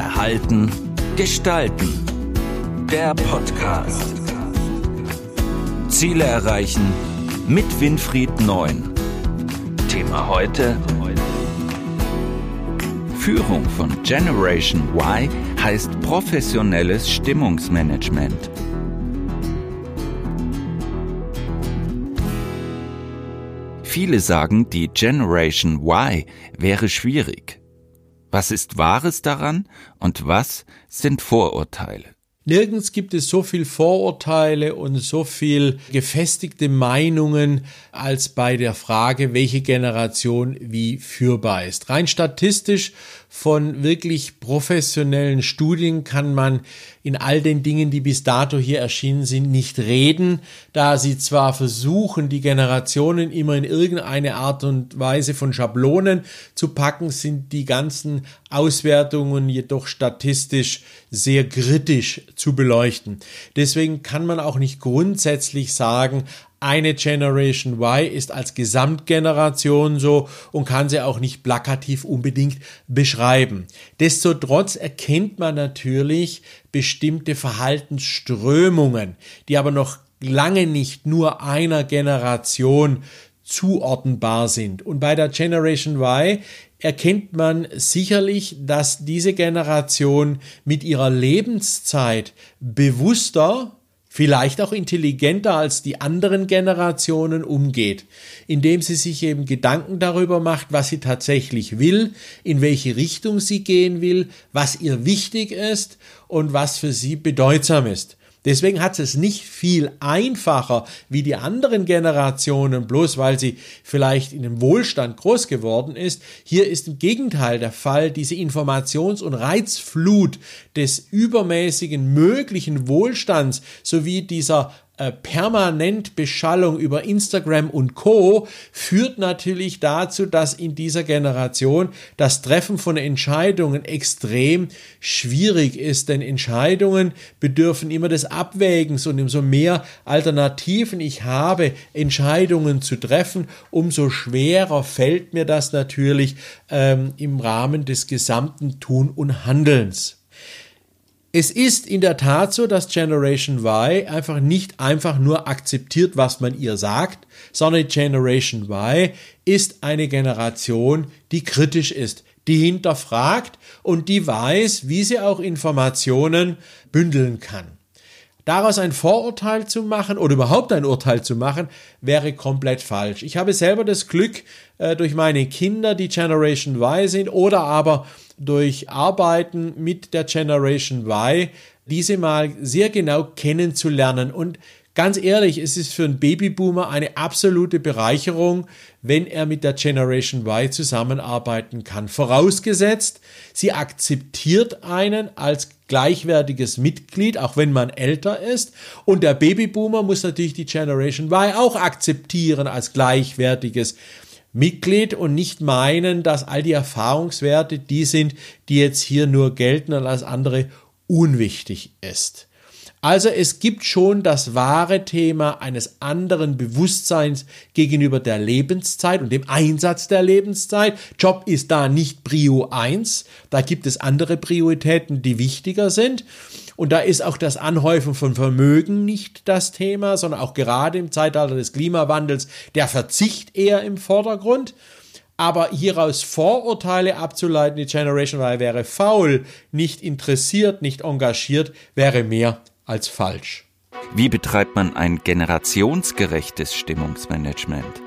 Verhalten, Gestalten. Der Podcast. Ziele erreichen mit Winfried Neun. Thema heute. Führung von Generation Y heißt professionelles Stimmungsmanagement. Viele sagen, die Generation Y wäre schwierig. Was ist Wahres daran und was sind Vorurteile? Nirgends gibt es so viel Vorurteile und so viel gefestigte Meinungen als bei der Frage, welche Generation wie führbar ist. Rein statistisch von wirklich professionellen Studien kann man in all den Dingen, die bis dato hier erschienen sind, nicht reden, da sie zwar versuchen, die Generationen immer in irgendeine Art und Weise von Schablonen zu packen, sind die ganzen Auswertungen jedoch statistisch sehr kritisch zu beleuchten. Deswegen kann man auch nicht grundsätzlich sagen, eine Generation Y ist als Gesamtgeneration so und kann sie auch nicht plakativ unbedingt beschreiben. Destotrotz erkennt man natürlich bestimmte Verhaltensströmungen, die aber noch lange nicht nur einer Generation zuordnenbar sind. Und bei der Generation Y erkennt man sicherlich, dass diese Generation mit ihrer Lebenszeit bewusster vielleicht auch intelligenter als die anderen Generationen umgeht, indem sie sich eben Gedanken darüber macht, was sie tatsächlich will, in welche Richtung sie gehen will, was ihr wichtig ist und was für sie bedeutsam ist. Deswegen hat es nicht viel einfacher wie die anderen Generationen, bloß weil sie vielleicht in einem Wohlstand groß geworden ist. Hier ist im Gegenteil der Fall, diese Informations- und Reizflut des übermäßigen möglichen Wohlstands sowie dieser äh, permanent Beschallung über Instagram und Co. führt natürlich dazu, dass in dieser Generation das Treffen von Entscheidungen extrem schwierig ist, denn Entscheidungen bedürfen immer des Abwägens und umso mehr Alternativen ich habe, Entscheidungen zu treffen, umso schwerer fällt mir das natürlich ähm, im Rahmen des gesamten Tun und Handelns. Es ist in der Tat so, dass Generation Y einfach nicht einfach nur akzeptiert, was man ihr sagt, sondern Generation Y ist eine Generation, die kritisch ist, die hinterfragt und die weiß, wie sie auch Informationen bündeln kann. Daraus ein Vorurteil zu machen oder überhaupt ein Urteil zu machen, wäre komplett falsch. Ich habe selber das Glück, äh, durch meine Kinder, die Generation Y sind, oder aber durch Arbeiten mit der Generation Y, diese mal sehr genau kennenzulernen und Ganz ehrlich, es ist für einen Babyboomer eine absolute Bereicherung, wenn er mit der Generation Y zusammenarbeiten kann. Vorausgesetzt, sie akzeptiert einen als gleichwertiges Mitglied, auch wenn man älter ist. Und der Babyboomer muss natürlich die Generation Y auch akzeptieren als gleichwertiges Mitglied und nicht meinen, dass all die Erfahrungswerte die sind, die jetzt hier nur gelten und als andere unwichtig ist. Also es gibt schon das wahre Thema eines anderen Bewusstseins gegenüber der Lebenszeit und dem Einsatz der Lebenszeit. Job ist da nicht Prio 1, da gibt es andere Prioritäten, die wichtiger sind. Und da ist auch das Anhäufen von Vermögen nicht das Thema, sondern auch gerade im Zeitalter des Klimawandels der Verzicht eher im Vordergrund. Aber hieraus Vorurteile abzuleiten, die Generation Y wäre faul, nicht interessiert, nicht engagiert, wäre mehr als falsch. Wie betreibt man ein generationsgerechtes Stimmungsmanagement?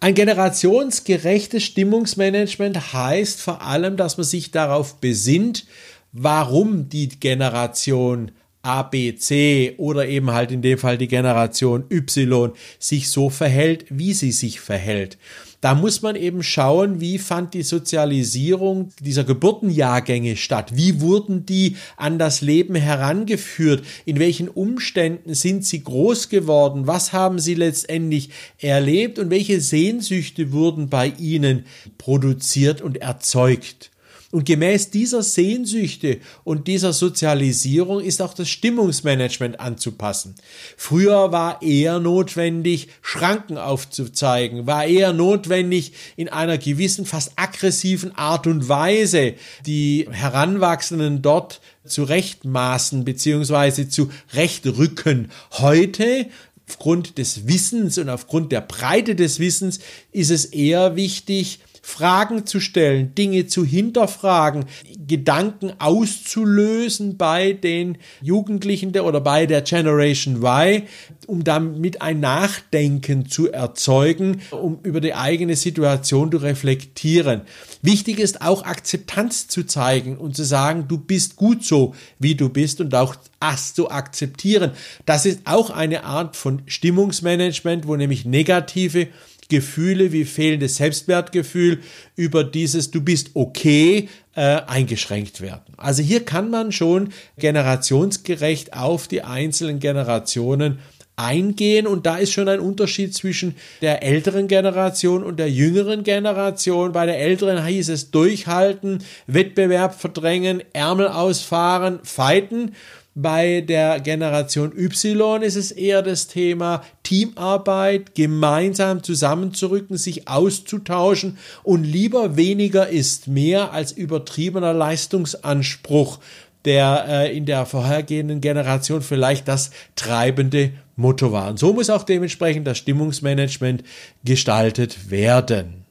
Ein generationsgerechtes Stimmungsmanagement heißt vor allem, dass man sich darauf besinnt, warum die Generation A, B, C oder eben halt in dem Fall die Generation Y sich so verhält, wie sie sich verhält. Da muss man eben schauen, wie fand die Sozialisierung dieser Geburtenjahrgänge statt? Wie wurden die an das Leben herangeführt? In welchen Umständen sind sie groß geworden? Was haben sie letztendlich erlebt? Und welche Sehnsüchte wurden bei ihnen produziert und erzeugt? Und gemäß dieser Sehnsüchte und dieser Sozialisierung ist auch das Stimmungsmanagement anzupassen. Früher war eher notwendig, Schranken aufzuzeigen, war eher notwendig, in einer gewissen, fast aggressiven Art und Weise die Heranwachsenden dort zurechtmaßen beziehungsweise zu rechtrücken. Heute aufgrund des Wissens und aufgrund der Breite des Wissens ist es eher wichtig, Fragen zu stellen, Dinge zu hinterfragen, Gedanken auszulösen bei den Jugendlichen oder bei der Generation Y, um damit ein Nachdenken zu erzeugen, um über die eigene Situation zu reflektieren. Wichtig ist auch Akzeptanz zu zeigen und zu sagen, du bist gut so, wie du bist und auch das zu akzeptieren. Das ist auch eine Art von Stimmungsmanagement, wo nämlich negative Gefühle wie fehlendes Selbstwertgefühl über dieses Du bist okay äh, eingeschränkt werden. Also hier kann man schon generationsgerecht auf die einzelnen Generationen eingehen und da ist schon ein Unterschied zwischen der älteren Generation und der jüngeren Generation. Bei der älteren hieß es durchhalten, Wettbewerb verdrängen, Ärmel ausfahren, fighten bei der Generation Y ist es eher das Thema Teamarbeit, gemeinsam zusammenzurücken, sich auszutauschen und lieber weniger ist mehr als übertriebener Leistungsanspruch, der äh, in der vorhergehenden Generation vielleicht das treibende Motto war. Und so muss auch dementsprechend das Stimmungsmanagement gestaltet werden.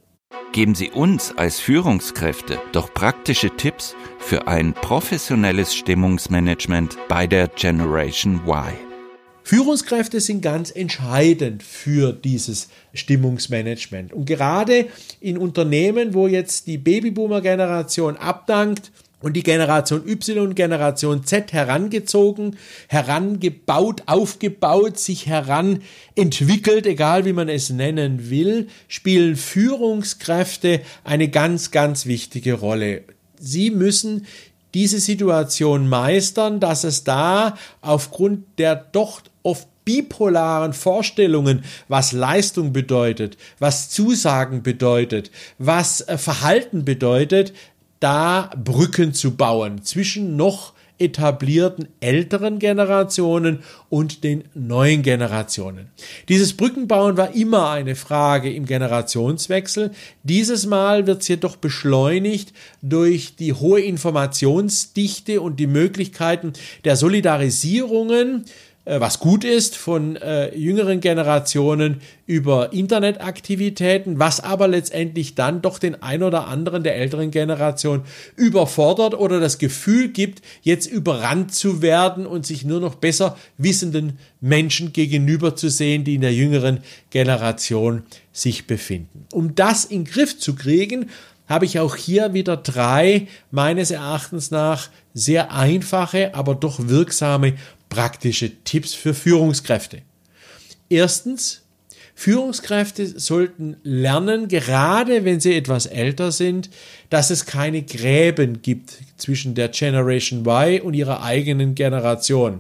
Geben Sie uns als Führungskräfte doch praktische Tipps für ein professionelles Stimmungsmanagement bei der Generation Y. Führungskräfte sind ganz entscheidend für dieses Stimmungsmanagement. Und gerade in Unternehmen, wo jetzt die Babyboomer-Generation abdankt, und die Generation Y, Generation Z herangezogen, herangebaut, aufgebaut, sich heranentwickelt, egal wie man es nennen will, spielen Führungskräfte eine ganz, ganz wichtige Rolle. Sie müssen diese Situation meistern, dass es da aufgrund der doch oft bipolaren Vorstellungen, was Leistung bedeutet, was Zusagen bedeutet, was äh, Verhalten bedeutet, da Brücken zu bauen zwischen noch etablierten älteren Generationen und den neuen Generationen. Dieses Brückenbauen war immer eine Frage im Generationswechsel. Dieses Mal wird es jedoch beschleunigt durch die hohe Informationsdichte und die Möglichkeiten der Solidarisierungen was gut ist von äh, jüngeren Generationen über Internetaktivitäten, was aber letztendlich dann doch den ein oder anderen der älteren Generation überfordert oder das Gefühl gibt, jetzt überrannt zu werden und sich nur noch besser wissenden Menschen gegenüber zu sehen, die in der jüngeren Generation sich befinden. Um das in den Griff zu kriegen, habe ich auch hier wieder drei meines Erachtens nach sehr einfache, aber doch wirksame praktische Tipps für Führungskräfte. Erstens, Führungskräfte sollten lernen, gerade wenn sie etwas älter sind, dass es keine Gräben gibt zwischen der Generation Y und ihrer eigenen Generation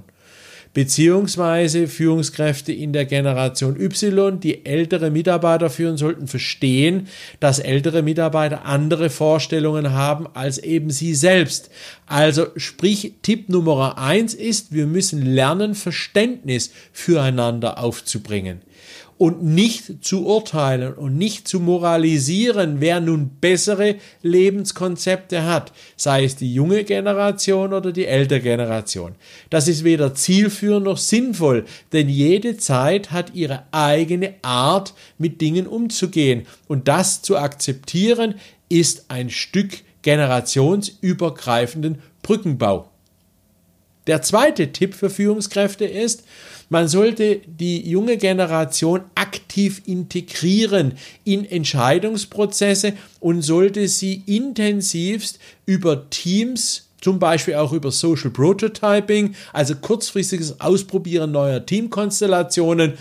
beziehungsweise Führungskräfte in der Generation Y, die ältere Mitarbeiter führen, sollten verstehen, dass ältere Mitarbeiter andere Vorstellungen haben als eben sie selbst. Also sprich, Tipp Nummer eins ist, wir müssen lernen, Verständnis füreinander aufzubringen und nicht zu urteilen und nicht zu moralisieren, wer nun bessere Lebenskonzepte hat, sei es die junge Generation oder die ältere Generation. Das ist weder zielführend noch sinnvoll, denn jede Zeit hat ihre eigene Art, mit Dingen umzugehen und das zu akzeptieren ist ein Stück generationsübergreifenden Brückenbau. Der zweite Tipp für Führungskräfte ist, man sollte die junge Generation aktiv integrieren in Entscheidungsprozesse und sollte sie intensivst über Teams zum Beispiel auch über Social Prototyping, also kurzfristiges Ausprobieren neuer Teamkonstellationen,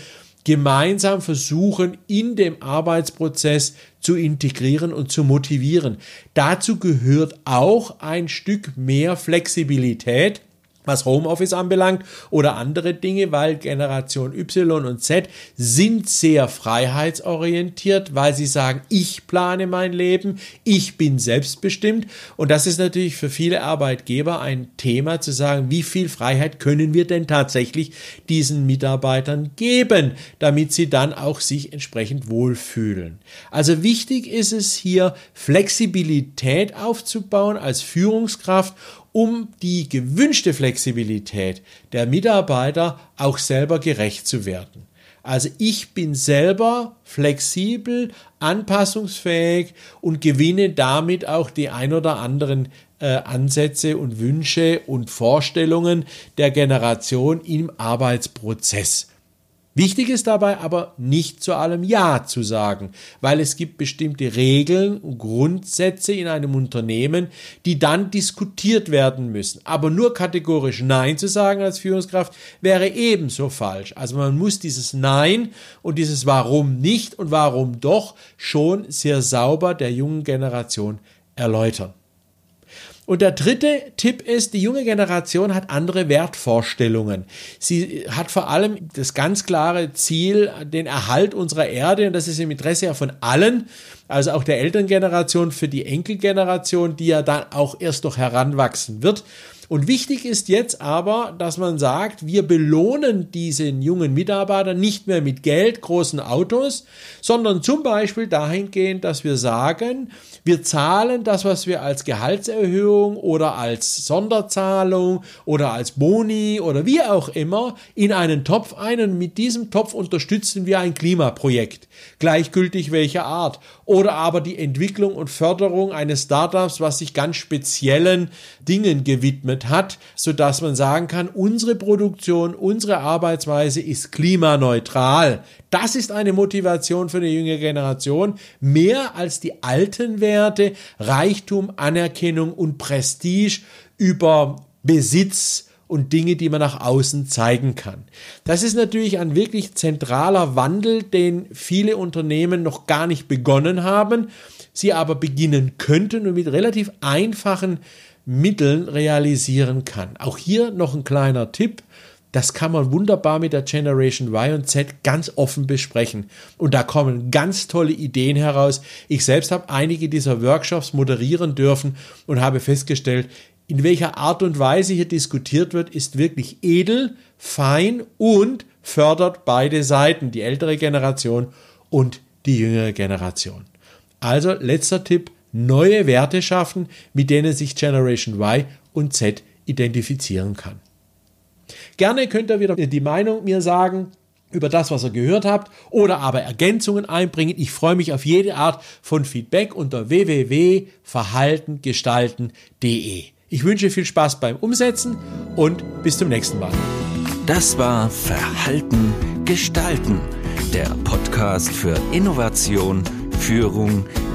gemeinsam versuchen, in dem Arbeitsprozess zu integrieren und zu motivieren. Dazu gehört auch ein Stück mehr Flexibilität was Homeoffice anbelangt oder andere Dinge, weil Generation Y und Z sind sehr freiheitsorientiert, weil sie sagen, ich plane mein Leben, ich bin selbstbestimmt und das ist natürlich für viele Arbeitgeber ein Thema zu sagen, wie viel Freiheit können wir denn tatsächlich diesen Mitarbeitern geben, damit sie dann auch sich entsprechend wohlfühlen. Also wichtig ist es hier Flexibilität aufzubauen als Führungskraft um die gewünschte Flexibilität der Mitarbeiter auch selber gerecht zu werden. Also ich bin selber flexibel, anpassungsfähig und gewinne damit auch die ein oder anderen äh, Ansätze und Wünsche und Vorstellungen der Generation im Arbeitsprozess. Wichtig ist dabei aber nicht zu allem Ja zu sagen, weil es gibt bestimmte Regeln und Grundsätze in einem Unternehmen, die dann diskutiert werden müssen. Aber nur kategorisch Nein zu sagen als Führungskraft wäre ebenso falsch. Also man muss dieses Nein und dieses Warum nicht und warum doch schon sehr sauber der jungen Generation erläutern. Und der dritte Tipp ist, die junge Generation hat andere Wertvorstellungen. Sie hat vor allem das ganz klare Ziel, den Erhalt unserer Erde, und das ist im Interesse ja von allen, also auch der Elterngeneration für die Enkelgeneration, die ja dann auch erst noch heranwachsen wird. Und wichtig ist jetzt aber, dass man sagt, wir belohnen diesen jungen Mitarbeiter nicht mehr mit Geld, großen Autos, sondern zum Beispiel dahingehend, dass wir sagen, wir zahlen das, was wir als Gehaltserhöhung oder als Sonderzahlung oder als Boni oder wie auch immer in einen Topf ein und mit diesem Topf unterstützen wir ein Klimaprojekt, gleichgültig welcher Art, oder aber die Entwicklung und Förderung eines Startups, was sich ganz speziellen Dingen gewidmet hat, so dass man sagen kann, unsere Produktion, unsere Arbeitsweise ist klimaneutral. Das ist eine Motivation für eine junge Generation, mehr als die alten Werte Reichtum, Anerkennung und Prestige über Besitz, und Dinge, die man nach außen zeigen kann. Das ist natürlich ein wirklich zentraler Wandel, den viele Unternehmen noch gar nicht begonnen haben, sie aber beginnen könnten und mit relativ einfachen Mitteln realisieren kann. Auch hier noch ein kleiner Tipp. Das kann man wunderbar mit der Generation Y und Z ganz offen besprechen. Und da kommen ganz tolle Ideen heraus. Ich selbst habe einige dieser Workshops moderieren dürfen und habe festgestellt, in welcher Art und Weise hier diskutiert wird, ist wirklich edel, fein und fördert beide Seiten, die ältere Generation und die jüngere Generation. Also letzter Tipp, neue Werte schaffen, mit denen sich Generation Y und Z identifizieren kann. Gerne könnt ihr wieder die Meinung mir sagen über das, was ihr gehört habt oder aber Ergänzungen einbringen. Ich freue mich auf jede Art von Feedback unter www.verhaltengestalten.de. Ich wünsche viel Spaß beim Umsetzen und bis zum nächsten Mal. Das war Verhalten gestalten, der Podcast für Innovation, Führung,